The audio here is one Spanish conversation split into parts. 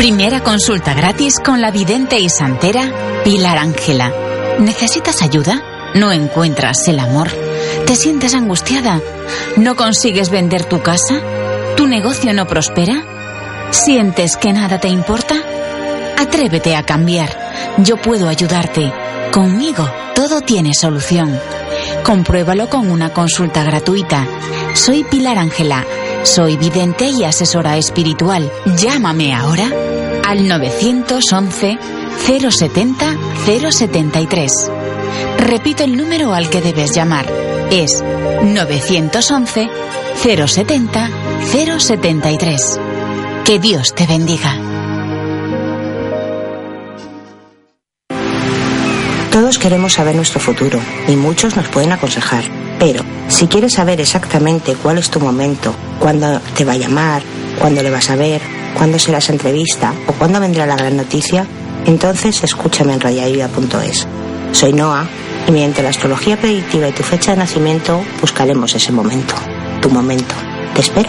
Primera consulta gratis con la vidente y santera Pilar Ángela. ¿Necesitas ayuda? ¿No encuentras el amor? ¿Te sientes angustiada? ¿No consigues vender tu casa? ¿Tu negocio no prospera? ¿Sientes que nada te importa? Atrévete a cambiar. Yo puedo ayudarte. Conmigo todo tiene solución. Compruébalo con una consulta gratuita. Soy Pilar Ángela. Soy vidente y asesora espiritual. Llámame ahora al 911 070 073. Repito el número al que debes llamar. Es 911 070 073. Que Dios te bendiga. Todos queremos saber nuestro futuro y muchos nos pueden aconsejar. Pero si quieres saber exactamente cuál es tu momento, cuándo te va a llamar, cuándo le vas a ver, cuándo será esa entrevista o cuándo vendrá la gran noticia, entonces escúchame en radiayuda.es. Soy Noah y mediante la astrología predictiva y tu fecha de nacimiento buscaremos ese momento, tu momento. Te espero.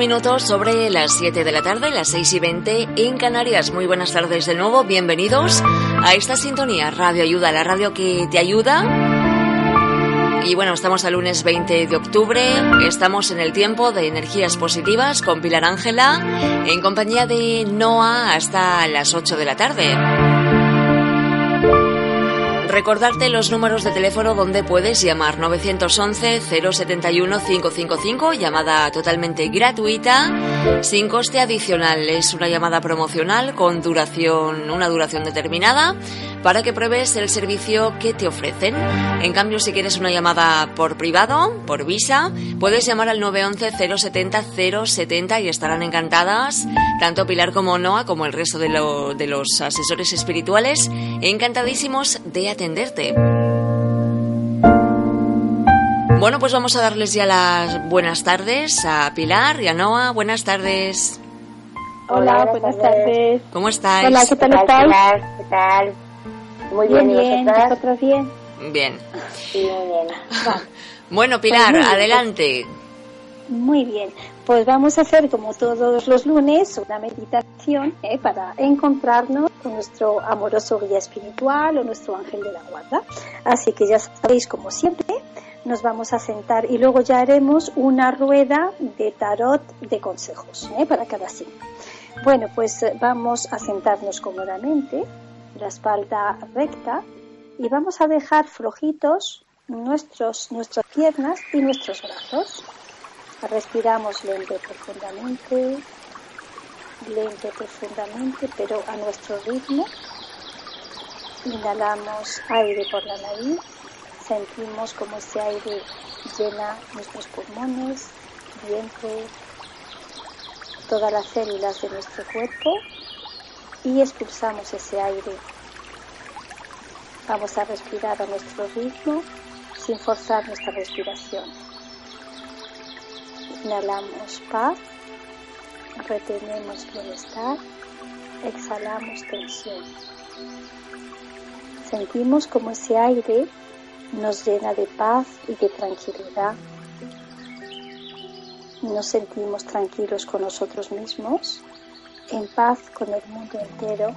Minutos sobre las 7 de la tarde, las 6 y 20 en Canarias. Muy buenas tardes de nuevo, bienvenidos a esta sintonía Radio Ayuda, la radio que te ayuda. Y bueno, estamos al lunes 20 de octubre, estamos en el tiempo de energías positivas con Pilar Ángela, en compañía de Noah hasta las 8 de la tarde. Recordarte los números de teléfono donde puedes llamar 911 071 555, llamada totalmente gratuita, sin coste adicional. Es una llamada promocional con duración, una duración determinada para que pruebes el servicio que te ofrecen. En cambio, si quieres una llamada por privado, por visa, puedes llamar al 911 070 070 y estarán encantadas, tanto Pilar como Noah, como el resto de, de los asesores espirituales, encantadísimos de atender atenderte. Bueno, pues vamos a darles ya las buenas tardes a Pilar y a Noah. Buenas tardes. Hola, buenas tardes. ¿Cómo estáis? Hola, ¿qué tal estáis? ¿Qué tal? Muy bien, bien, ¿vosotros bien? Bien. Sí, muy bien. bueno, Pilar, adelante. Muy bien, pues vamos a hacer como todos los lunes una meditación ¿eh? para encontrarnos con nuestro amoroso guía espiritual o nuestro ángel de la guarda. Así que ya sabéis, como siempre, nos vamos a sentar y luego ya haremos una rueda de tarot de consejos ¿eh? para cada signo. Bueno, pues eh, vamos a sentarnos cómodamente, la espalda recta y vamos a dejar flojitos nuestros, nuestras piernas y nuestros brazos. Respiramos lento profundamente, lento y profundamente, pero a nuestro ritmo. Inhalamos aire por la nariz, sentimos como ese aire llena nuestros pulmones, vientre, todas las células de nuestro cuerpo y expulsamos ese aire. Vamos a respirar a nuestro ritmo sin forzar nuestra respiración. Inhalamos paz, retenemos bienestar, exhalamos tensión. Sentimos como ese aire nos llena de paz y de tranquilidad. Nos sentimos tranquilos con nosotros mismos, en paz con el mundo entero,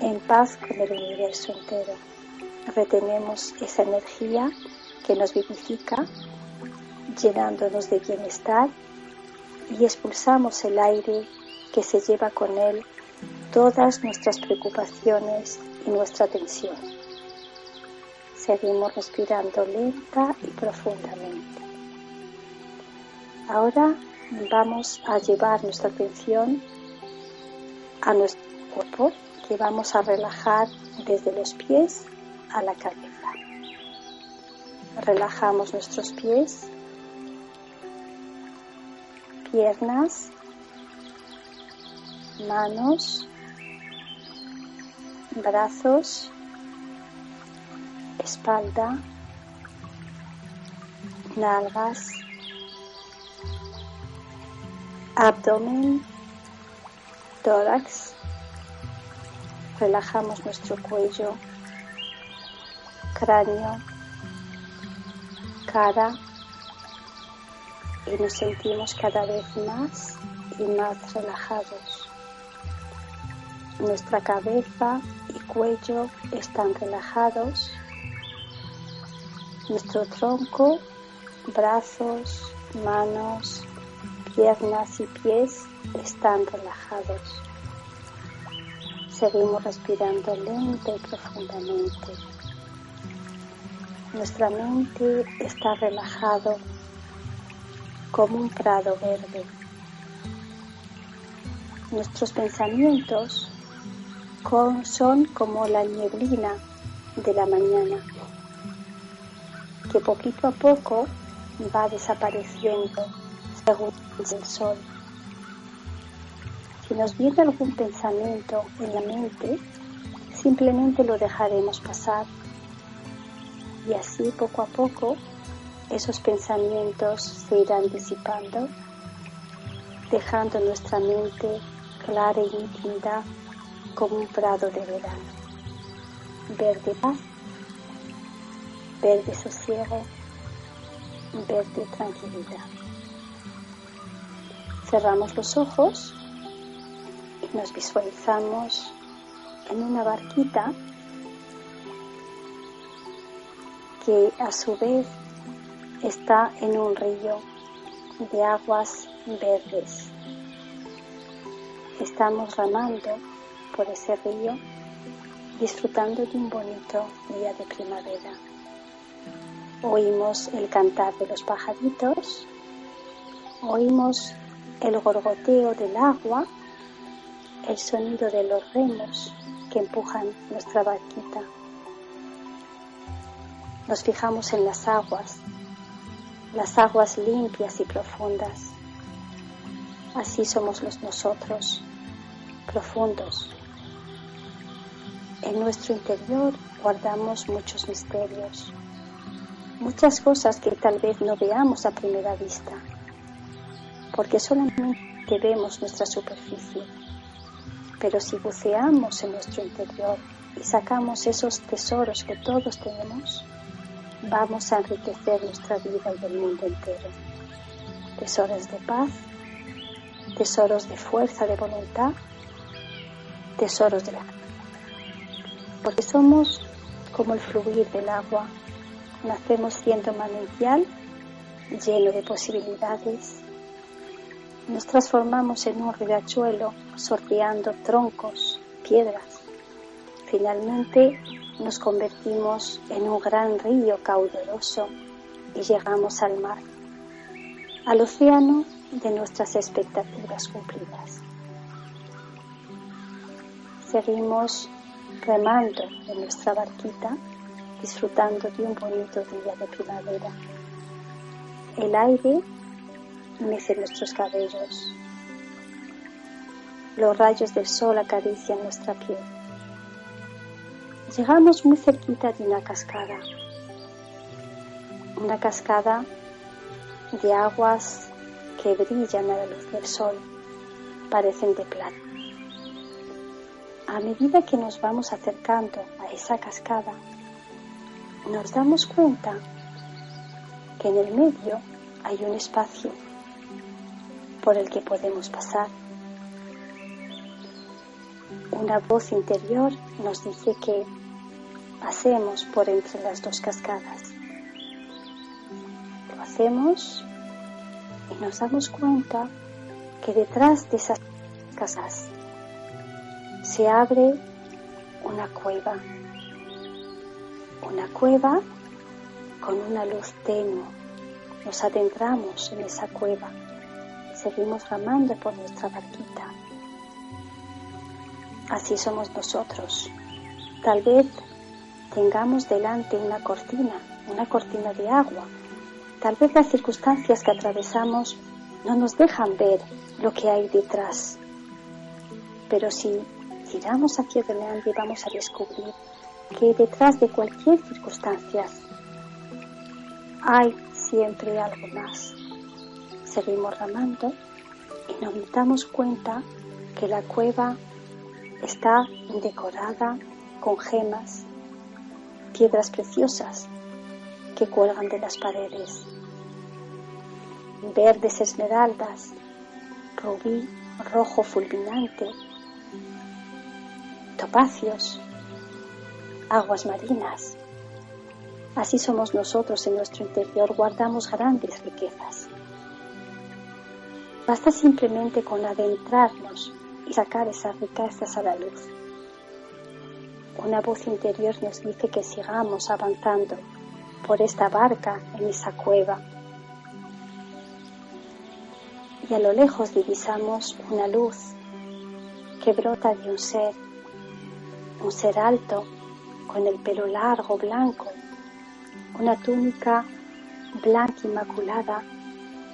en paz con el universo entero. Retenemos esa energía que nos vivifica, llenándonos de bienestar y expulsamos el aire que se lleva con él todas nuestras preocupaciones y nuestra tensión. Seguimos respirando lenta y profundamente. Ahora vamos a llevar nuestra atención a nuestro cuerpo que vamos a relajar desde los pies a la cabeza. Relajamos nuestros pies, piernas, manos, brazos, espalda, nalgas, abdomen, tórax. Relajamos nuestro cuello, cráneo, cara y nos sentimos cada vez más y más relajados. Nuestra cabeza y cuello están relajados. Nuestro tronco, brazos, manos, piernas y pies están relajados. Seguimos respirando lenta y profundamente. Nuestra mente está relajado como un prado verde. Nuestros pensamientos son como la nieblina de la mañana, que poquito a poco va desapareciendo según el sol. Si nos viene algún pensamiento en la mente, simplemente lo dejaremos pasar y así poco a poco esos pensamientos se irán disipando, dejando nuestra mente clara y nítida como un prado de verano. Verde paz, verde sosiego, verde tranquilidad. Cerramos los ojos y nos visualizamos en una barquita que a su vez está en un río de aguas verdes. Estamos ramando por ese río, disfrutando de un bonito día de primavera. Oímos el cantar de los pajaritos, oímos el gorgoteo del agua, el sonido de los remos que empujan nuestra barquita. Nos fijamos en las aguas, las aguas limpias y profundas. Así somos los nosotros, profundos, en nuestro interior guardamos muchos misterios, muchas cosas que tal vez no veamos a primera vista, porque solamente vemos nuestra superficie. Pero si buceamos en nuestro interior y sacamos esos tesoros que todos tenemos, vamos a enriquecer nuestra vida y el mundo entero. Tesoros de paz, tesoros de fuerza de voluntad, tesoros de la porque somos como el fluir del agua. Nacemos siendo manantial lleno de posibilidades. Nos transformamos en un riachuelo sorteando troncos, piedras. Finalmente nos convertimos en un gran río caudaloso y llegamos al mar, al océano de nuestras expectativas cumplidas. Seguimos remando en nuestra barquita, disfrutando de un bonito día de primavera. El aire mece nuestros cabellos. Los rayos del sol acarician nuestra piel. Llegamos muy cerquita de una cascada. Una cascada de aguas que brillan a la luz del sol, parecen de plata. a medida que nos vamos acercando a esa cascada, nos damos cuenta que en el medio hay un espacio por el que podemos pasar. Una voz interior nos dice que pasemos por entre las dos cascadas. Lo hacemos y nos damos cuenta que detrás de esas casas se abre una cueva, una cueva con una luz tenue. Nos adentramos en esa cueva, seguimos ramando por nuestra barquita. Así somos nosotros. Tal vez tengamos delante una cortina, una cortina de agua. Tal vez las circunstancias que atravesamos no nos dejan ver lo que hay detrás. Pero si giramos hacia adelante vamos a descubrir que detrás de cualquier circunstancia hay siempre algo más. Seguimos ramando y nos damos cuenta que la cueva está decorada con gemas, piedras preciosas que cuelgan de las paredes, verdes esmeraldas, rubí rojo fulminante topacios, aguas marinas. Así somos nosotros en nuestro interior, guardamos grandes riquezas. Basta simplemente con adentrarnos y sacar esas riquezas a la luz. Una voz interior nos dice que sigamos avanzando por esta barca en esa cueva. Y a lo lejos divisamos una luz que brota de un ser un ser alto, con el pelo largo, blanco, una túnica blanca inmaculada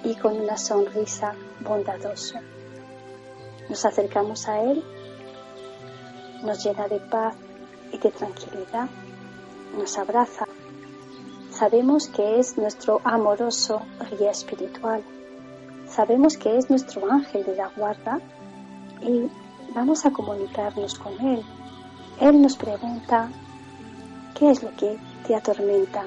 y con una sonrisa bondadosa. Nos acercamos a Él, nos llena de paz y de tranquilidad, nos abraza. Sabemos que es nuestro amoroso guía espiritual, sabemos que es nuestro ángel de la guarda y vamos a comunicarnos con Él él nos pregunta, ¿qué es lo que te atormenta?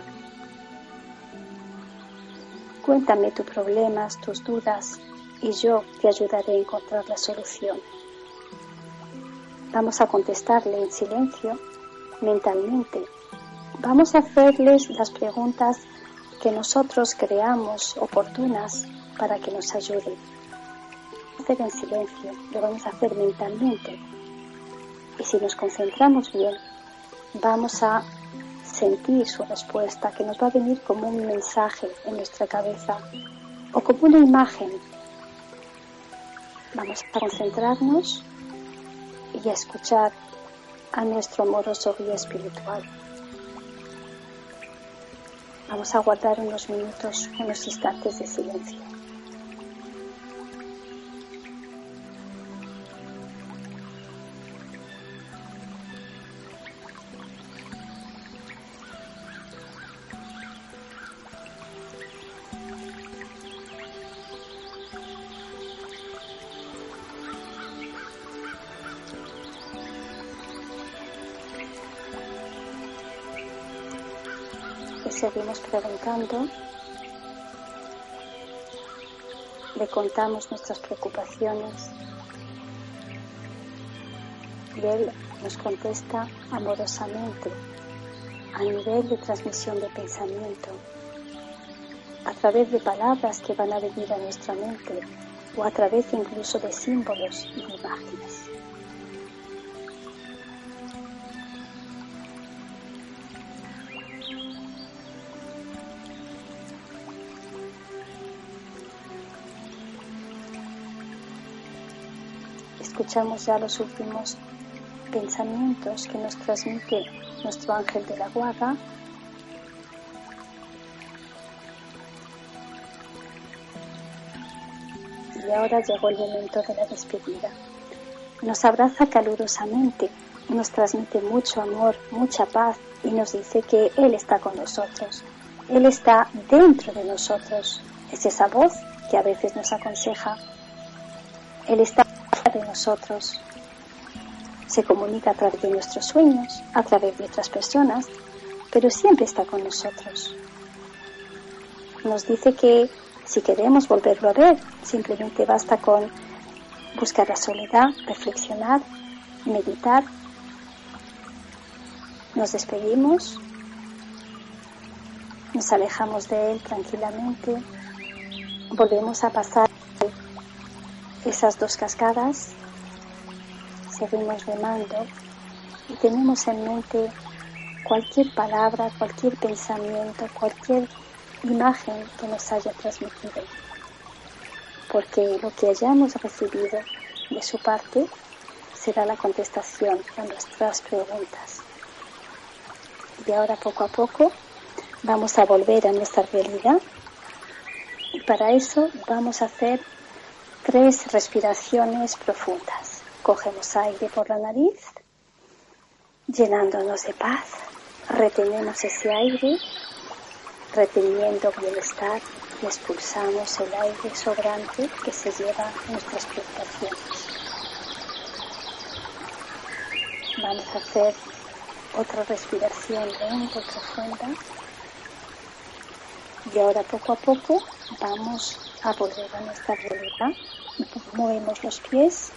Cuéntame tus problemas, tus dudas y yo te ayudaré a encontrar la solución. Vamos a contestarle en silencio, mentalmente. Vamos a hacerles las preguntas que nosotros creamos oportunas para que nos ayuden. Hacer en silencio, lo vamos a hacer mentalmente y si nos concentramos bien, vamos a sentir su respuesta, que nos va a venir como un mensaje en nuestra cabeza o como una imagen. Vamos a concentrarnos y a escuchar a nuestro amoroso guía espiritual. Vamos a guardar unos minutos, unos instantes de silencio. Preguntando, le contamos nuestras preocupaciones y él nos contesta amorosamente a nivel de transmisión de pensamiento, a través de palabras que van a venir a nuestra mente o a través incluso de símbolos y imágenes. Escuchamos ya los últimos pensamientos que nos transmite nuestro ángel de la guarda. Y ahora llegó el momento de la despedida. Nos abraza calurosamente, nos transmite mucho amor, mucha paz y nos dice que Él está con nosotros. Él está dentro de nosotros. Es esa voz que a veces nos aconseja. Él está de nosotros. se comunica a través de nuestros sueños, a través de otras personas, pero siempre está con nosotros. Nos dice que si queremos volverlo a ver, simplemente basta con buscar la soledad, reflexionar, meditar. Nos despedimos, nos alejamos de él tranquilamente, volvemos a pasar esas dos cascadas, seguimos remando y tenemos en mente cualquier palabra, cualquier pensamiento, cualquier imagen que nos haya transmitido. Porque lo que hayamos recibido de su parte será la contestación a nuestras preguntas. Y ahora poco a poco vamos a volver a nuestra realidad y para eso vamos a hacer tres respiraciones profundas. Cogemos aire por la nariz, llenándonos de paz, retenemos ese aire, reteniendo bienestar y expulsamos el aire sobrante que se lleva nuestras preocupaciones. Vamos a hacer otra respiración lenta y profunda. Y ahora poco a poco vamos a volver a nuestra realidad. Movemos los pies,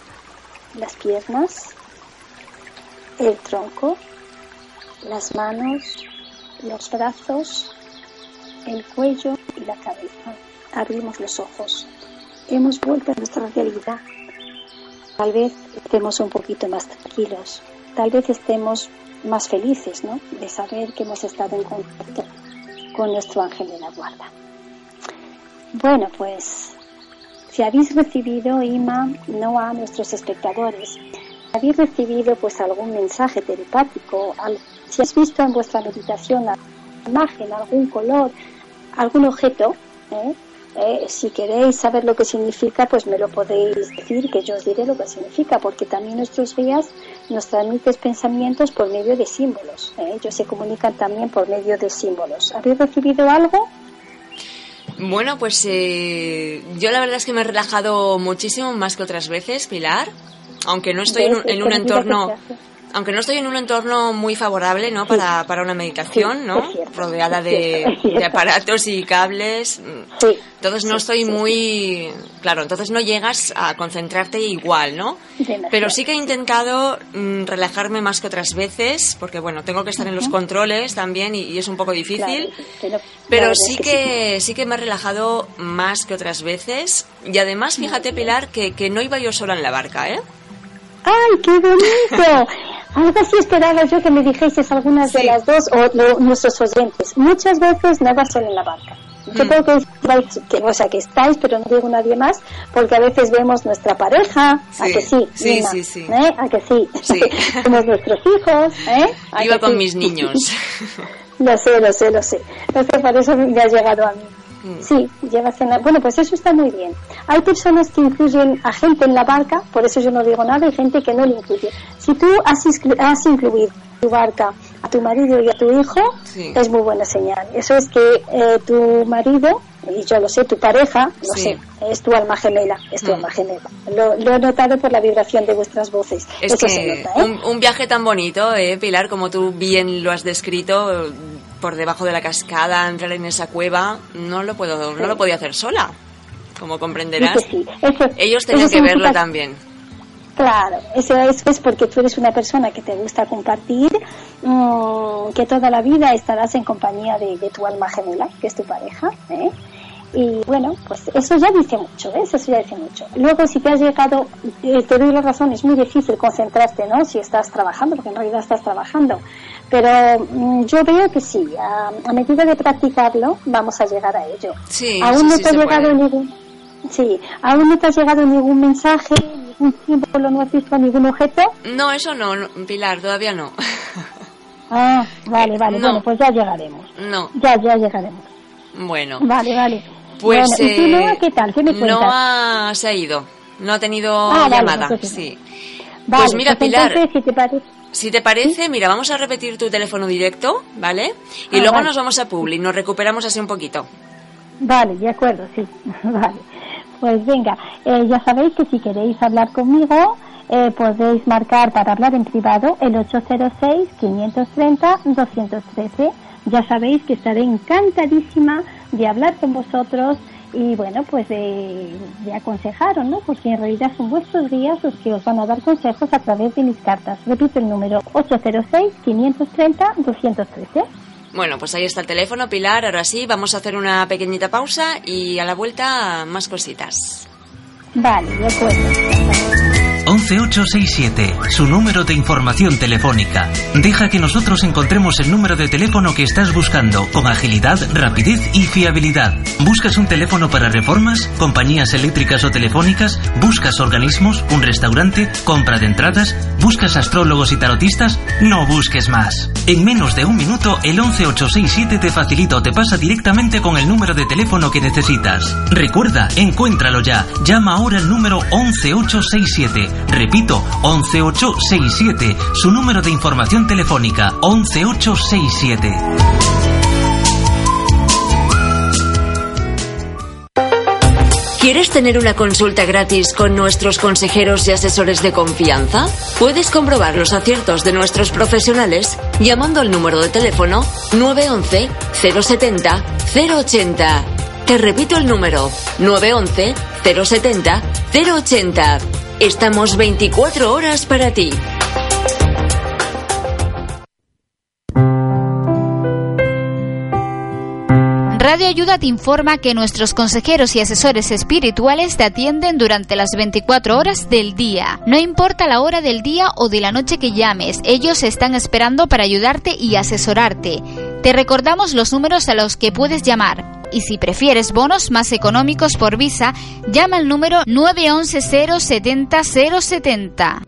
las piernas, el tronco, las manos, los brazos, el cuello y la cabeza. Abrimos los ojos. Hemos vuelto a nuestra realidad. Tal vez estemos un poquito más tranquilos. Tal vez estemos más felices, ¿no? De saber que hemos estado en contacto con nuestro ángel de la guarda. Bueno, pues si habéis recibido, Ima, no a nuestros espectadores, habéis recibido pues algún mensaje telepático, si has visto en vuestra meditación alguna imagen, algún color, algún objeto, ¿eh? Eh, si queréis saber lo que significa, pues me lo podéis decir, que yo os diré lo que significa, porque también nuestros guías nos transmiten pensamientos por medio de símbolos. ¿eh? Ellos se comunican también por medio de símbolos. ¿Habéis recibido algo? Bueno, pues eh, yo la verdad es que me he relajado muchísimo más que otras veces, Pilar, aunque no estoy en un, en un entorno aunque no estoy en un entorno muy favorable ¿no? para, para una meditación, ¿no? rodeada de, aparatos y cables, entonces no estoy muy... Claro, entonces no llegas a concentrarte igual, ¿no? Pero sí que he intentado mm, relajarme más que otras veces, porque bueno, tengo que estar en los controles también y, es un poco difícil, pero sí que, sí. que me he relajado más que otras veces. Y además, fíjate Pilar, que, que no iba yo sola en la barca, ¿eh? ¡Ay, qué bonito! Algo así esperaba yo que me dijeses algunas de las dos o nuestros oyentes. Muchas veces vas solo en la barca. Yo mm. creo que, que, o sea, que estáis, pero no digo nadie más, porque a veces vemos nuestra pareja, a que sí, sí, sí, sí. ¿eh? a que sí, sí. vemos nuestros hijos, ¿eh? Iba con mis niños. lo sé, lo sé, lo sé. Entonces, por eso me ha llegado a mí. Mm. Sí, llevas en la... Bueno, pues eso está muy bien. Hay personas que incluyen a gente en la barca, por eso yo no digo nada, hay gente que no le incluye. Si tú has, has incluido tu barca a tu marido y a tu hijo, es muy buena señal. Eso es que eh, tu marido, y yo lo sé, tu pareja, no sé, es tu alma gemela, es tu mm. alma gemela. Lo, he notado por la vibración de vuestras voces. Es que ¿eh? un, un, viaje tan bonito, eh, Pilar, como tú bien lo has descrito, por debajo de la cascada, entrar en esa cueva, no lo puedo, no lo podía hacer sola, como comprenderás. Ellos tenían que verlo también. Claro, eso es, porque tú eres una persona que te gusta compartir, mm, que toda la vida estarás en compañía de, tu alma gemela, que es tu pareja. ¿eh? Y bueno, pues eso ya dice mucho, ¿ves? Eso ya dice mucho. Luego, si te has llegado, eh, te doy la razón, es muy difícil concentrarte, ¿no? Si estás trabajando, porque en realidad estás trabajando. Pero mm, yo veo que sí, a, medida de practicarlo, vamos a llegar a ello. Sí, aún no te ha llegado ningún, sí, aún no te ha llegado ningún mensaje, ningún símbolo, no has visto ningún objeto. No, eso no, Pilar, todavía no. Ah, vale, vale, bueno, pues ya llegaremos. No. Ya, ya llegaremos. Bueno. Vale, vale. Pues ¿y eh, qué tal? ¿Qué me cuentas? Noah se ha ido, no ha tenido ah, llamada, sí. pues mira, pues Pilar, si te parece... Si te parece, mira, vamos a repetir tu teléfono directo, ¿vale? Y ah, luego nos vamos a Publi, nos recuperamos así un poquito. Vale, de acuerdo, sí. vale. Pues venga, eh, ya sabéis que si queréis hablar conmigo, eh, podéis marcar para hablar en privado el 806-530-213. Ya sabéis que estaré encantadísima de hablar con vosotros y bueno, pues de, de aconsejaros, ¿no? Porque en realidad son vuestros guías los que os van a dar consejos a través de mis cartas. Repito el número 806-530-213. Bueno, pues ahí está el teléfono, Pilar. Ahora sí, vamos a hacer una pequeñita pausa y a la vuelta más cositas. Vale, de acuerdo. 11867, su número de información telefónica. Deja que nosotros encontremos el número de teléfono que estás buscando con agilidad, rapidez y fiabilidad. ¿Buscas un teléfono para reformas, compañías eléctricas o telefónicas? ¿Buscas organismos, un restaurante, compra de entradas? ¿Buscas astrólogos y tarotistas? No busques más. En menos de un minuto, el 11867 te facilita o te pasa directamente con el número de teléfono que necesitas. Recuerda, encuéntralo ya. Llama al número 11867 Repito, 11867, su número de información telefónica, 11867. ¿Quieres tener una consulta gratis con nuestros consejeros y asesores de confianza? Puedes comprobar los aciertos de nuestros profesionales llamando al número de teléfono 911 070 080. Te repito el número 911 070 080. Estamos 24 horas para ti. Radio Ayuda te informa que nuestros consejeros y asesores espirituales te atienden durante las 24 horas del día. No importa la hora del día o de la noche que llames, ellos están esperando para ayudarte y asesorarte. Te recordamos los números a los que puedes llamar y si prefieres bonos más económicos por visa, llama al número 911 070 070.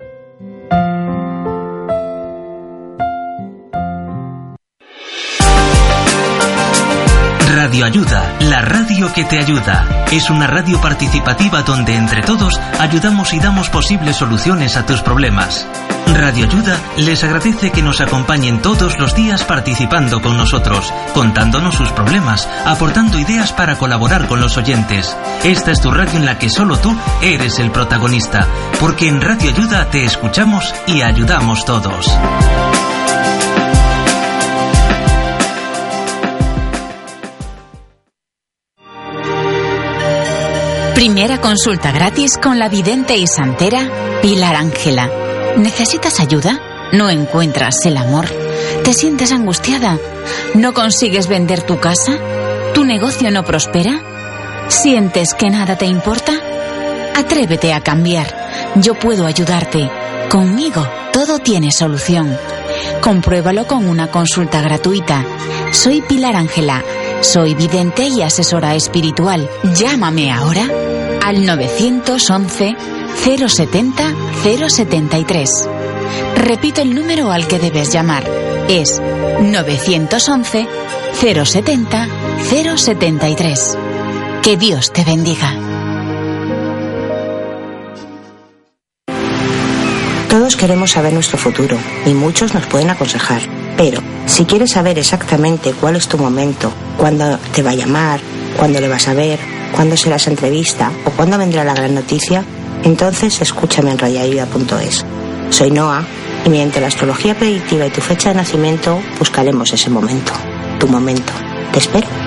Radio Ayuda, la radio que te ayuda. Es una radio participativa donde entre todos ayudamos y damos posibles soluciones a tus problemas. Radio Ayuda les agradece que nos acompañen todos los días participando con nosotros, contándonos sus problemas, aportando ideas para colaborar con los oyentes. Esta es tu radio en la que solo tú eres el protagonista, porque en Radio Ayuda te escuchamos y ayudamos todos. Primera consulta gratis con la vidente y santera Pilar Ángela. ¿Necesitas ayuda? ¿No encuentras el amor? ¿Te sientes angustiada? ¿No consigues vender tu casa? ¿Tu negocio no prospera? ¿Sientes que nada te importa? Atrévete a cambiar. Yo puedo ayudarte. Conmigo todo tiene solución. Compruébalo con una consulta gratuita. Soy Pilar Ángela. Soy vidente y asesora espiritual. Llámame ahora al 911 070 073. Repito el número al que debes llamar. Es 911 070 073. Que Dios te bendiga. Todos queremos saber nuestro futuro y muchos nos pueden aconsejar. Pero si quieres saber exactamente cuál es tu momento, cuándo te va a llamar, cuándo le vas a ver, cuándo será esa entrevista o cuándo vendrá la gran noticia, entonces escúchame en radioayuda.es. Soy Noah y mediante la astrología predictiva y tu fecha de nacimiento buscaremos ese momento, tu momento. Te espero.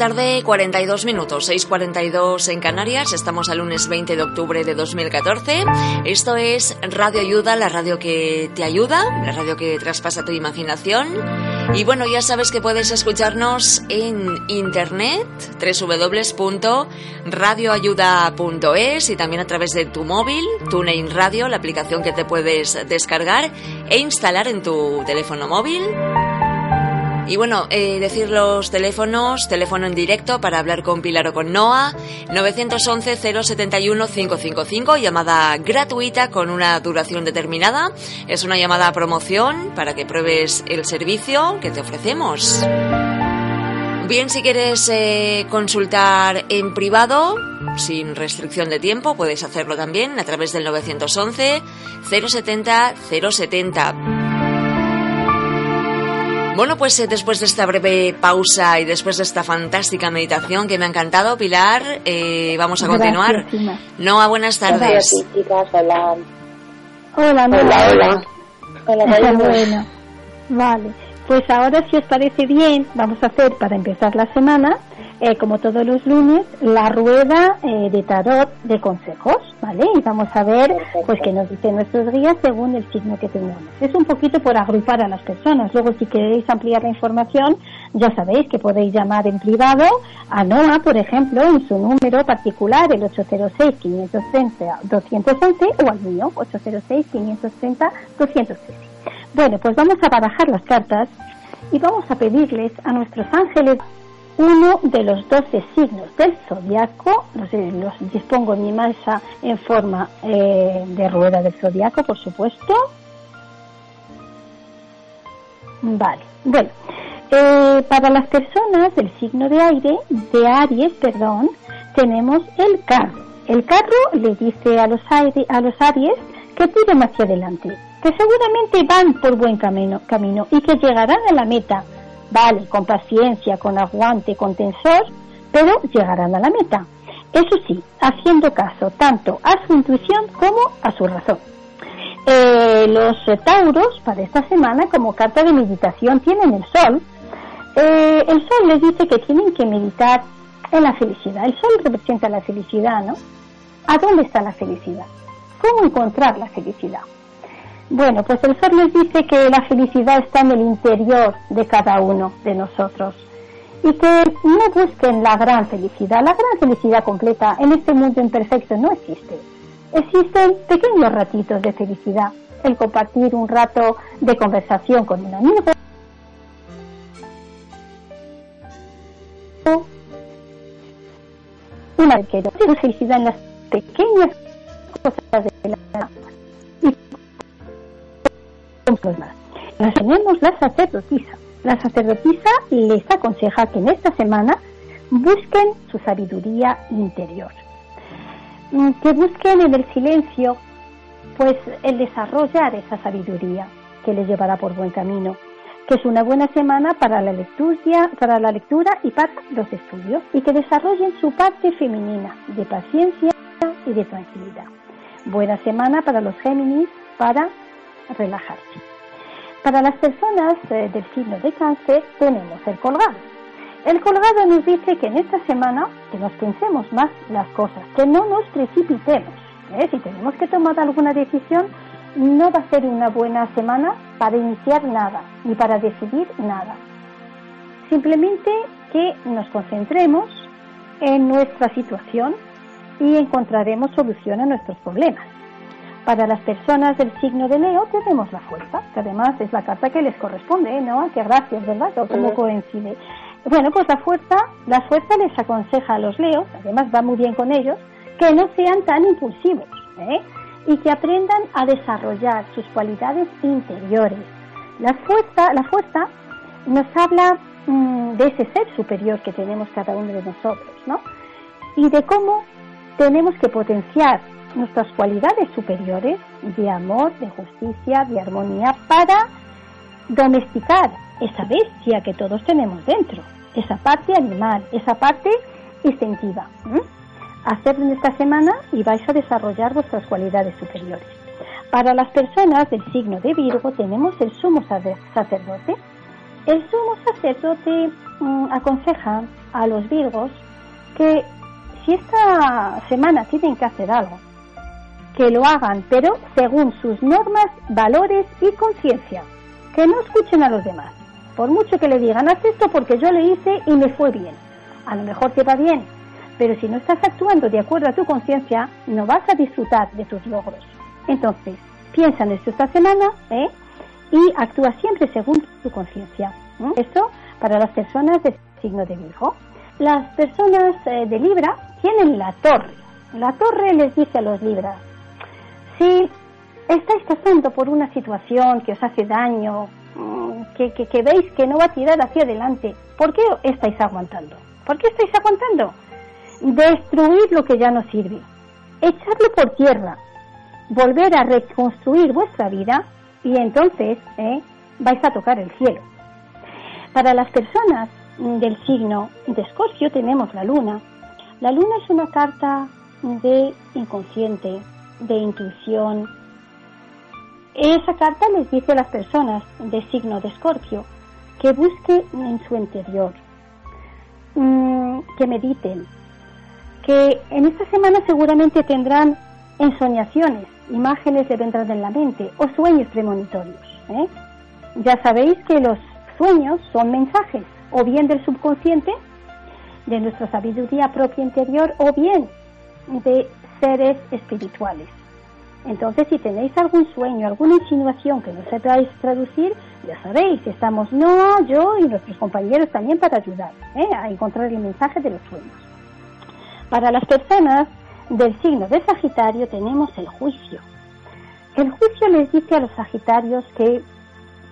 Tarde, 42 minutos, 6.42 en Canarias. Estamos al lunes 20 de octubre de 2014. Esto es Radio Ayuda, la radio que te ayuda, la radio que traspasa tu imaginación. Y bueno, ya sabes que puedes escucharnos en internet, www.radioayuda.es y también a través de tu móvil, TuneIn Radio, la aplicación que te puedes descargar e instalar en tu teléfono móvil Y bueno, eh, decir los teléfonos, teléfono en directo para hablar con Pilar o con Noah, 911-071-555, llamada gratuita con una duración determinada. Es una llamada a promoción para que pruebes el servicio que te ofrecemos. Bien, si quieres eh, consultar en privado, sin restricción de tiempo, puedes hacerlo también a través del 911 070 070. Bueno, pues eh, después de esta breve pausa y después de esta fantástica meditación que me ha encantado, Pilar, eh, vamos a continuar. Noa, buenas tardes. Hola. Hola, hola. Hola, hola. Bueno, vale. Pues ahora, si os parece bien, vamos a hacer para empezar la semana, eh, como todos los lunes, la rueda eh, de tarot de consejos, ¿vale? Y vamos a ver, pues, qué nos dicen nuestros guías según el signo que tengamos. Es un poquito por agrupar a las personas. Luego, si queréis ampliar la información, ya sabéis que podéis llamar en privado a Noa, por ejemplo, en su número particular, el 806-530-211, o al mío, 806-530-213. Bueno, pues vamos a barajar las cartas y vamos a pedirles a nuestros ángeles uno de los doce signos del zodiaco. Los, dispongo en mi mesa en forma eh, de rueda del zodiaco, por supuesto. Vale, bueno. Eh, para las personas del signo de aire, de Aries, perdón, tenemos el carro. El carro le dice a los, aire, a los Aries que tiren hacia adelante, que seguramente van por buen camino, camino y que llegarán a la meta. Vale, con paciencia, con aguante, con tensor, pero llegarán a la meta. Eso sí, haciendo caso tanto a su intuición como a su razón. Eh, los tauros para esta semana como carta de meditación tienen el sol. Eh, el sol les dice que tienen que meditar en la felicidad. El sol representa la felicidad, ¿no? ¿A dónde está la felicidad? ¿Cómo encontrar la felicidad? Bueno, pues el sol les dice que la felicidad está en el interior de cada uno de nosotros y que no busquen la gran felicidad. La gran felicidad completa en este mundo imperfecto no existe. Existen pequeños ratitos de felicidad. El compartir un rato de conversación con un amigo. Una felicidad en las pequeñas cosas de la vida tenemos la sacerdotisa. La sacerdotisa les aconseja que en esta semana busquen su sabiduría interior. Mm, que busquen en el silencio, pues el desarrollar esa sabiduría que les llevará por buen camino. Que es una buena semana para la lectura, para la lectura y para los estudios. Y que desarrollen su parte femenina de paciencia y de tranquilidad. Buena semana para los Géminis para relajarse. Para las personas eh, del signo de cáncer tenemos el colgado. El colgado nos dice que en esta semana que nos pensemos más las cosas, que no nos precipitemos. ¿eh? Si tenemos que tomar alguna decisión, no va a ser una buena semana para iniciar nada, ni para decidir nada. Simplemente que nos concentremos en nuestra situación y encontraremos solución a nuestros problemas. Para las personas del signo de Leo tenemos la fuerza, que además es la carta que les corresponde, ¿eh? ¿no? Qué gracias, ¿verdad? ¿Cómo coincide? Bueno, pues la fuerza, la fuerza les aconseja a los Leos, además va muy bien con ellos, que no sean tan impulsivos, ¿eh? Y que aprendan a desarrollar sus cualidades interiores. La fuerza, la fuerza nos habla mm, de ese ser superior que tenemos cada uno de nosotros, ¿no? Y de cómo tenemos que potenciar nuestras cualidades superiores de amor, de justicia, de armonía, para domesticar esa bestia que todos tenemos dentro, esa parte animal, esa parte instintiva. Hacerlo en esta semana y vais a desarrollar vuestras cualidades superiores. Para las personas del signo de Virgo tenemos el sumo sacerdote. El sumo sacerdote mm, aconseja a los Virgos que si esta semana tienen que hacer algo, que lo hagan, pero según sus normas, valores y conciencia. Que no escuchen a los demás. Por mucho que le digan, haz esto porque yo lo hice y me fue bien. A lo mejor te va bien, pero si no estás actuando de acuerdo a tu conciencia, no vas a disfrutar de tus logros. Entonces, piensa en esto esta semana ¿eh? y actúa siempre según tu conciencia. Esto para las personas de signo de Virgo. Las personas eh, de Libra tienen la torre. La torre les dice a los Libras, si estáis pasando por una situación que os hace daño, mm, que, que, veis que no va a tirar hacia adelante, ¿por qué estáis aguantando? ¿Por qué estáis aguantando? Destruir lo que ya no sirve, echarlo por tierra, volver a reconstruir vuestra vida y entonces eh, vais a tocar el cielo. Para las personas del signo de Escorpio tenemos la luna. La luna es una carta de inconsciente, de intuición. Esa carta les dice a las personas de signo de Escorpio que busquen en su interior, mm, que mediten, que en esta semana seguramente tendrán ensoñaciones, imágenes le vendrán en la mente o sueños premonitorios. ¿eh? Ya sabéis que los sueños son mensajes, o bien del subconsciente, de nuestra sabiduría propia interior, o bien de seres espirituales. Entonces, si tenéis algún sueño, alguna insinuación que no sepáis traducir, ya sabéis, estamos Noah, yo y nuestros compañeros también para ayudar ¿eh? a encontrar el mensaje de los sueños. Para las personas del signo de Sagitario tenemos el juicio. El juicio les dice a los Sagitarios que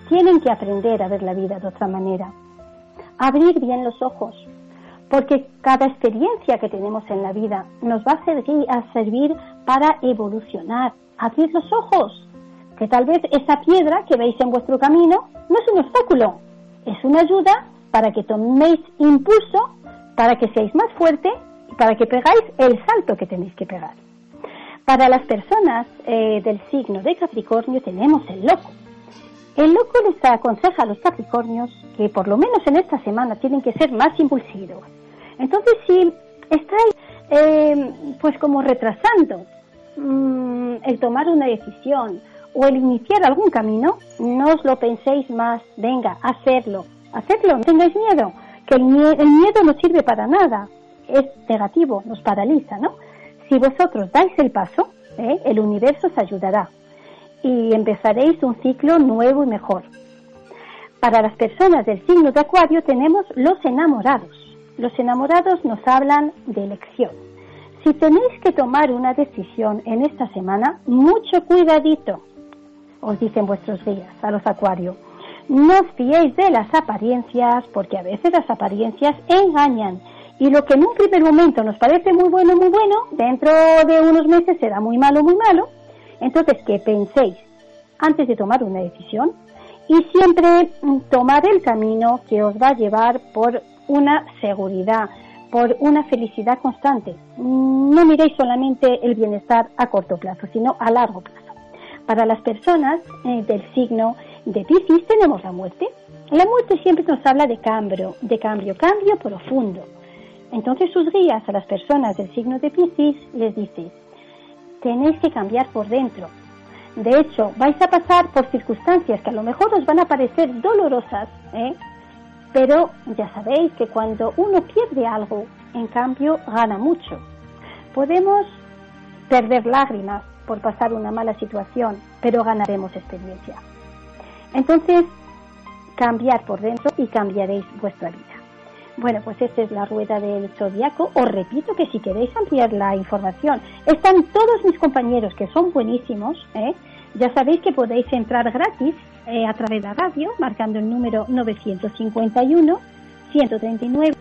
tienen que aprender a ver la vida de otra manera, abrir bien los ojos, porque cada experiencia que tenemos en la vida nos va a servir, para evolucionar, abrir los ojos, que tal vez esa piedra que veis en vuestro camino no es un obstáculo, es una ayuda para que toméis impulso, para que seáis más fuerte y para que pegáis el salto que tenéis que pegar. Para las personas eh, del signo de Capricornio tenemos el loco. El loco les aconseja a los Capricornios que por lo menos en esta semana tienen que ser más impulsivos. Entonces, si estáis eh, pues como retrasando mm, el tomar una decisión o el iniciar algún camino, no os lo penséis más, venga, hacerlo, hacerlo, no tengáis miedo, que el, miedo no sirve para nada, es negativo, nos paraliza, ¿no? Si vosotros dais el paso, ¿eh? el universo os ayudará y empezaréis un ciclo nuevo y mejor. Para las personas del signo de Acuario tenemos los enamorados. Los enamorados nos hablan de elección. Si tenéis que tomar una decisión en esta semana, mucho cuidadito, os dicen vuestros días a los Acuario. No os fiéis de las apariencias, porque a veces las apariencias engañan. Y lo que en un primer momento nos parece muy bueno, muy bueno, dentro de unos meses será muy malo, muy malo. Entonces, que penséis antes de tomar una decisión y siempre tomar el camino que os va a llevar por una seguridad, por una felicidad constante. No miréis solamente el bienestar a corto plazo, sino a largo plazo. Para las personas eh, del signo de Piscis tenemos la muerte. La muerte siempre nos habla de cambio, de cambio, cambio profundo. Entonces sus guías a las personas del signo de Piscis les dice, tenéis que cambiar por dentro. De hecho, vais a pasar por circunstancias que a lo mejor os van a parecer dolorosas, ¿eh? Pero ya sabéis que cuando uno pierde algo, en cambio, gana mucho. Podemos perder lágrimas, por pasar una mala situación, pero ganaremos experiencia. Entonces, cambiar por dentro y cambiaréis vuestra vida. Bueno, pues esta es la rueda del zodiaco. Os repito que si queréis ampliar la información, están todos mis compañeros que son buenísimos. ¿eh? Ya sabéis que podéis entrar gratis eh, a través de la radio, marcando el número 951 139.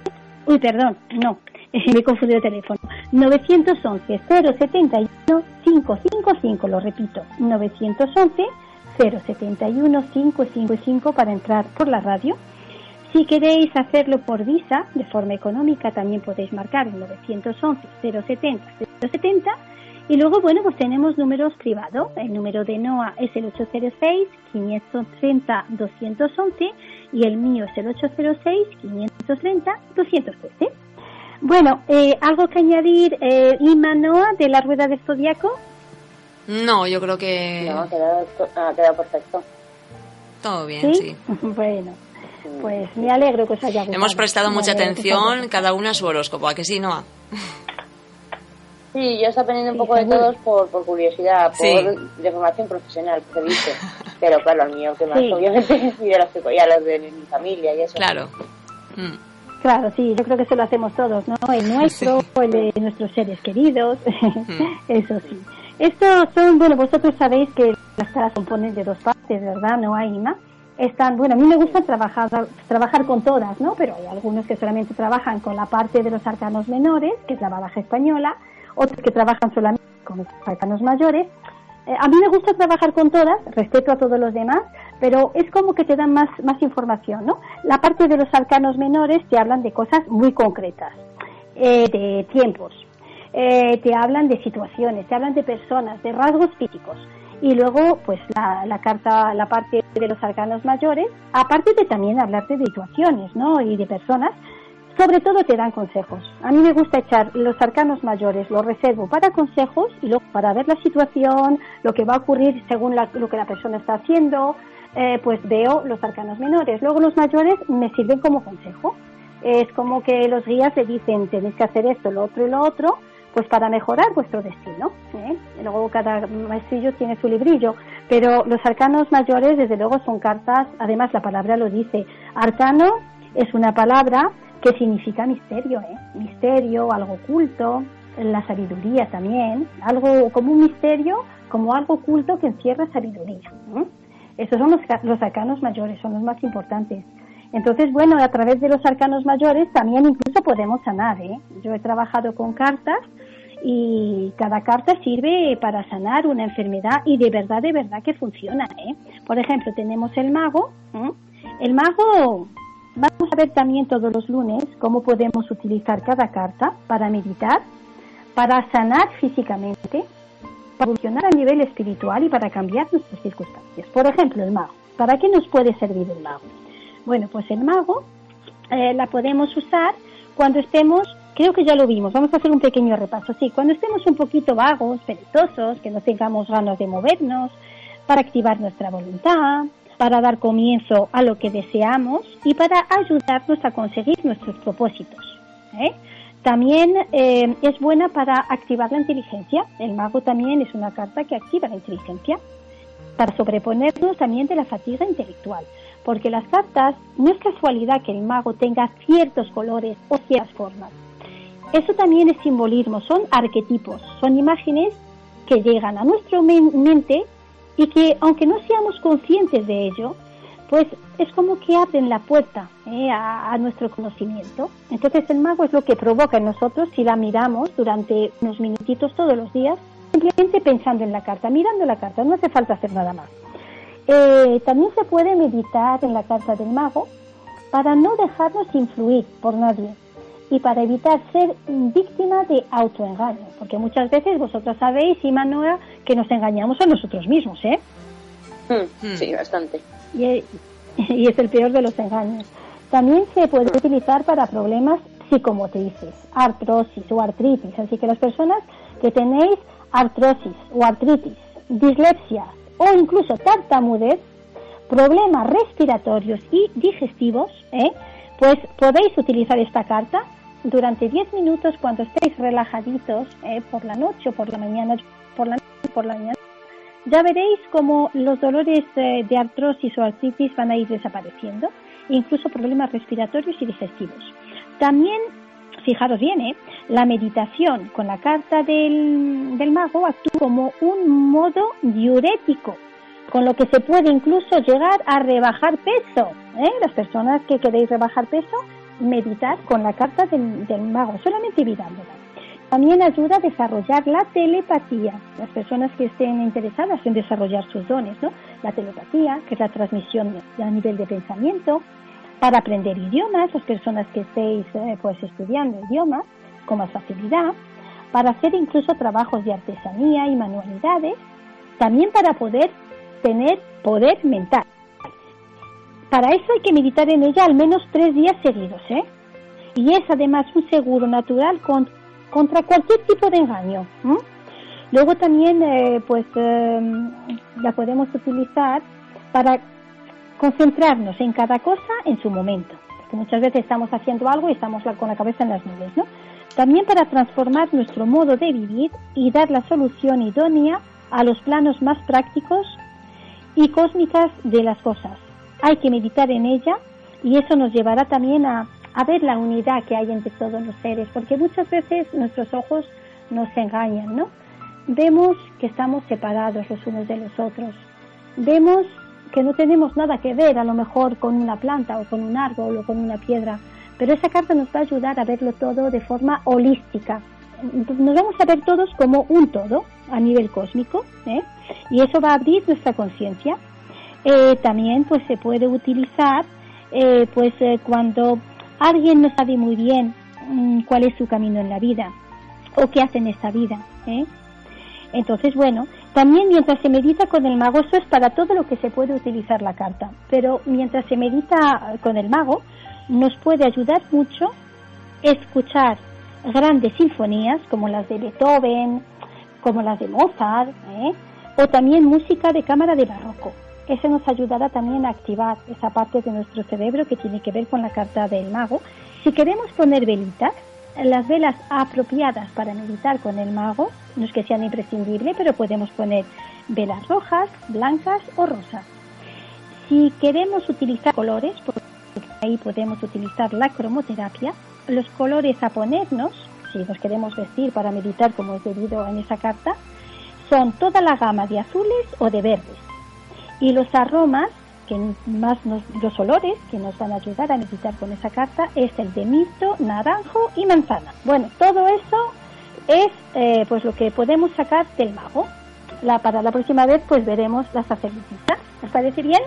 Uy, perdón, no, me he confundido el teléfono. 911 071 555, lo repito, 911 071 555 para entrar por la radio. Si queréis hacerlo por visa, de forma económica, también podéis marcar el 911 070 070 y luego, bueno, pues tenemos números privados. El número de NOA es el 806-530-211 y el mío es el 806-530-213. Bueno, eh, ¿algo que añadir, eh, Imanoa, de la rueda del zodiaco? No, yo creo que... No, ha quedado, ha quedado perfecto. Todo bien, sí. bueno, pues me alegro que os haya gustado. Hemos prestado mucha atención, cada una a su horóscopo, ¿a que sí, Noa? Sí, yo estoy aprendiendo un poco de todos por, por curiosidad, por de formación profesional, por dice. Pero claro, el mío que más obviamente y de los que a los de mi familia y eso. Claro. Mm. Claro, sí, yo creo que eso lo hacemos todos, ¿no? El nuestro, el de nuestros seres queridos, mm. eso sí. Estos son, bueno, vosotros sabéis que las caras componen de dos partes, ¿verdad? No hay más. Están, bueno, a mí me gusta trabajar, trabajar con todas, ¿no? Pero hay algunos que solamente trabajan con la parte de los arcanos menores, que es la baraja española, otros que trabajan solamente con los arcanos mayores. Eh, a mí me gusta trabajar con todas, respeto a todos los demás, pero es como que te dan más, más información, ¿no? La parte de los arcanos menores te hablan de cosas muy concretas, eh, de tiempos, eh, te hablan de situaciones, te hablan de personas, de rasgos físicos. Y luego, pues la, la, carta, la parte de los arcanos mayores, aparte de también hablarte de situaciones, ¿no? Y de personas, sobre todo te dan consejos. A mí me gusta echar los arcanos mayores, los reservo para consejos y luego para ver la situación, lo que va a ocurrir según lo que la persona está haciendo, eh, pues veo los arcanos menores. Luego los mayores me sirven como consejo. Es como que los guías le dicen, tenéis que hacer esto, lo otro y lo otro, pues para mejorar vuestro destino. ¿eh? Luego cada maestrillo tiene su librillo, pero los arcanos mayores desde luego son cartas, además la palabra lo dice, arcano es una palabra que significa misterio, ¿eh? misterio, algo oculto, la sabiduría también, algo como un misterio, como algo oculto que encierra sabiduría. ¿eh? Esos son los, los arcanos mayores, son los más importantes. Entonces, bueno, a través de los arcanos mayores también incluso podemos sanar. ¿eh? Yo he trabajado con cartas y cada carta sirve para sanar una enfermedad y de verdad, de verdad que funciona. ¿eh? Por ejemplo, tenemos el mago. ¿eh? El mago, vamos a ver también todos los lunes cómo podemos utilizar cada carta para meditar, para sanar físicamente, para funcionar a nivel espiritual y para cambiar nuestras circunstancias. Por ejemplo, el mago. ¿Para qué nos puede servir el mago? Bueno, pues el mago eh, la podemos usar cuando estemos creo que ya lo vimos, vamos a hacer un pequeño repaso. Sí, cuando estemos un poquito vagos, perezosos, que no tengamos ganas de movernos, para activar nuestra voluntad, para dar comienzo a lo que deseamos y para ayudarnos a conseguir nuestros propósitos. ¿eh? También eh, es buena para activar la inteligencia. El mago también es una carta que activa la inteligencia para sobreponernos también de la fatiga intelectual. Porque las cartas no es casualidad que el mago tenga ciertos colores o ciertas formas. Eso también es simbolismo, son arquetipos, son imágenes que llegan a nuestra mente y que aunque no seamos conscientes de ello, pues es como que abren la puerta eh, a, nuestro conocimiento. Entonces el mago es lo que provoca en nosotros si la miramos durante unos minutitos todos los días, simplemente pensando en la carta, mirando la carta, no hace falta hacer nada más. Eh, también se puede meditar en la carta del mago para no dejarnos influir por nadie y para evitar ser víctima de autoengaño, porque muchas veces vosotros sabéis, y Manuela, que nos engañamos a nosotros mismos, ¿eh? Hmm, sí, bastante. Y, y, es el peor de los engaños. También se puede utilizar para problemas psicomotrices, artrosis o artritis, así que las personas que tenéis artrosis o artritis, dislexia o incluso tartamudez, problemas respiratorios y digestivos, ¿eh? pues podéis utilizar esta carta durante 10 minutos cuando estéis relajaditos eh, por la noche o por la mañana, por la por la mañana, ya veréis cómo los dolores eh, de artrosis o artritis van a ir desapareciendo, incluso problemas respiratorios y digestivos. También, fijaros bien, eh, la meditación con la carta del, del mago actúa como un modo diurético, con lo que se puede incluso llegar a rebajar peso. Las personas que queréis rebajar peso, meditar con la carta del, mago, solamente mirándola. También ayuda a desarrollar la telepatía. Las personas que estén interesadas en desarrollar sus dones, ¿no? La telepatía, que es la transmisión a nivel de pensamiento, para aprender idiomas, las personas que estéis eh, pues estudiando idiomas con más facilidad, para hacer incluso trabajos de artesanía y manualidades, también para poder tener poder mental. Para eso hay que meditar en ella al menos tres días seguidos, ¿eh? Y es además un seguro natural contra cualquier tipo de engaño. Luego también, eh, pues, em, la podemos utilizar para concentrarnos en cada cosa en su momento. Porque muchas veces estamos haciendo algo y estamos con la cabeza en las nubes, ¿no? También para transformar nuestro modo de vivir y dar la solución idónea a los planos más prácticos y cósmicas de las cosas. Hay que meditar en ella y eso nos llevará también a, a ver la unidad que hay entre todos los seres, porque muchas veces nuestros ojos nos engañan, ¿no? Vemos que estamos separados los unos de los otros. Vemos que no tenemos nada que ver a lo mejor con una planta o con un árbol o con una piedra, pero esa carta nos va a ayudar a verlo todo de forma holística. Nos vamos a ver todos como un todo a nivel cósmico ¿eh? y eso va a abrir nuestra conciencia. Eh, también pues se puede utilizar eh, pues cuando alguien no sabe muy bien mm, cuál es su camino en la vida o qué hace en esta vida. Entonces, bueno, también mientras se medita con el mago, eso es para todo lo que se puede utilizar la carta, pero mientras se medita con el mago, nos puede ayudar mucho escuchar grandes sinfonías como las de Beethoven, como las de Mozart, ¿eh? o también música de cámara de barroco. Eso nos ayudará también a activar esa parte de nuestro cerebro que tiene que ver con la carta del mago. Si queremos poner velitas, las velas apropiadas para meditar con el mago, no es que sean imprescindibles, pero podemos poner velas rojas, blancas o rosas. Si queremos utilizar colores, porque ahí podemos utilizar la cromoterapia, los colores a ponernos, si nos queremos vestir para meditar como he pedido en esa carta, son toda la gama de azules o de verdes. Y los aromas que más los olores que nos van a ayudar a meditar con esa carta es el de mirto, naranjo y manzana. Bueno, todo eso es eh, pues lo que podemos sacar del mago. La, para la próxima vez pues veremos las sacerdotisa. ¿Os parece bien?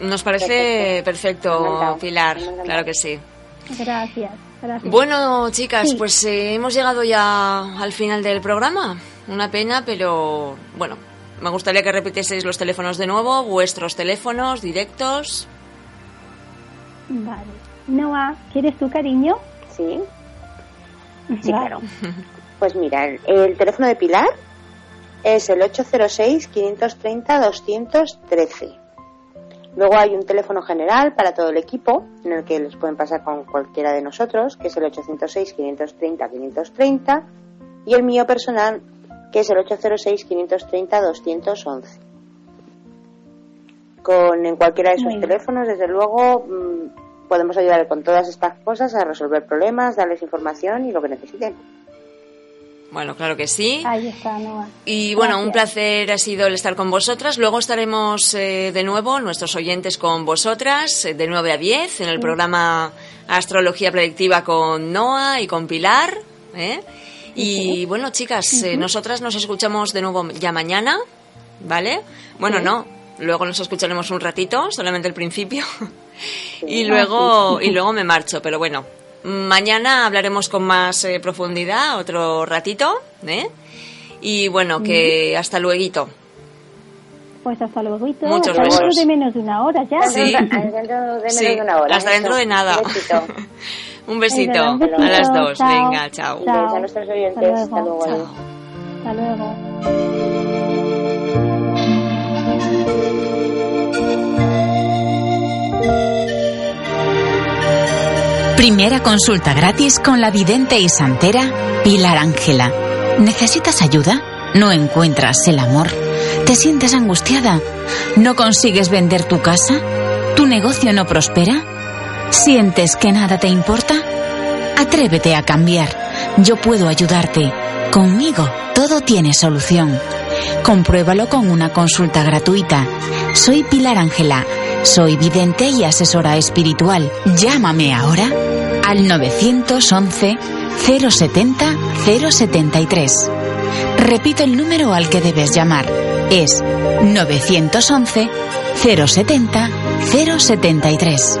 nos parece perfecto, Pilar, claro que sí. Gracias. Gracias. Bueno, chicas, pues eh, hemos llegado ya al final del programa. Una pena, pero bueno, me gustaría que repitieseis los teléfonos de nuevo, vuestros teléfonos directos. Vale. Noah, ¿quieres tu cariño? Sí. Sí, claro. Pues mira, el, teléfono de Pilar es el 806-530-213. Luego hay un teléfono general para todo el equipo, en el que les pueden pasar con cualquiera de nosotros, que es el 806-530-530. Y el mío personal que es el 806-530-211. Con en cualquiera de esos teléfonos, desde luego, mm, podemos ayudar con todas estas cosas a resolver problemas, darles información y lo que necesiten. Bueno, claro que sí. Ahí está, Noa. Y bueno, un placer ha sido el estar con vosotras. Luego estaremos eh, de nuevo, nuestros oyentes, con vosotras, eh, de 9 a 10, en el programa Astrología Predictiva con Noa y con Pilar. ¿eh? Y bueno, chicas, eh, nosotras nos escuchamos de nuevo ya mañana, ¿vale? Bueno, no, luego nos escucharemos un ratito, solamente el principio. y luego y luego me marcho, pero bueno, mañana hablaremos con más eh, profundidad otro ratito, ¿eh? Y bueno, que hasta luego. Pues hasta luego. Muchos besos. Dentro de menos de una hora ya. Sí. Dentro de menos de una hora. Hasta dentro de nada. Un besito. a las dos. Venga, chao. chao. A nuestros oyentes. Hasta luego. Hasta luego. Primera consulta gratis con la vidente y santera Pilar Ángela. ¿Necesitas ayuda? ¿No encuentras el amor? ¿Te sientes angustiada? ¿No consigues vender tu casa? ¿Tu negocio no prospera? ¿Sientes que nada te importa? Atrévete a cambiar. Yo puedo ayudarte. Conmigo todo tiene solución. Compruébalo con una consulta gratuita. Soy Pilar Ángela. Soy vidente y asesora espiritual. Llámame ahora al 911 070 073. Repito el número al que debes llamar. Es 911 070 073.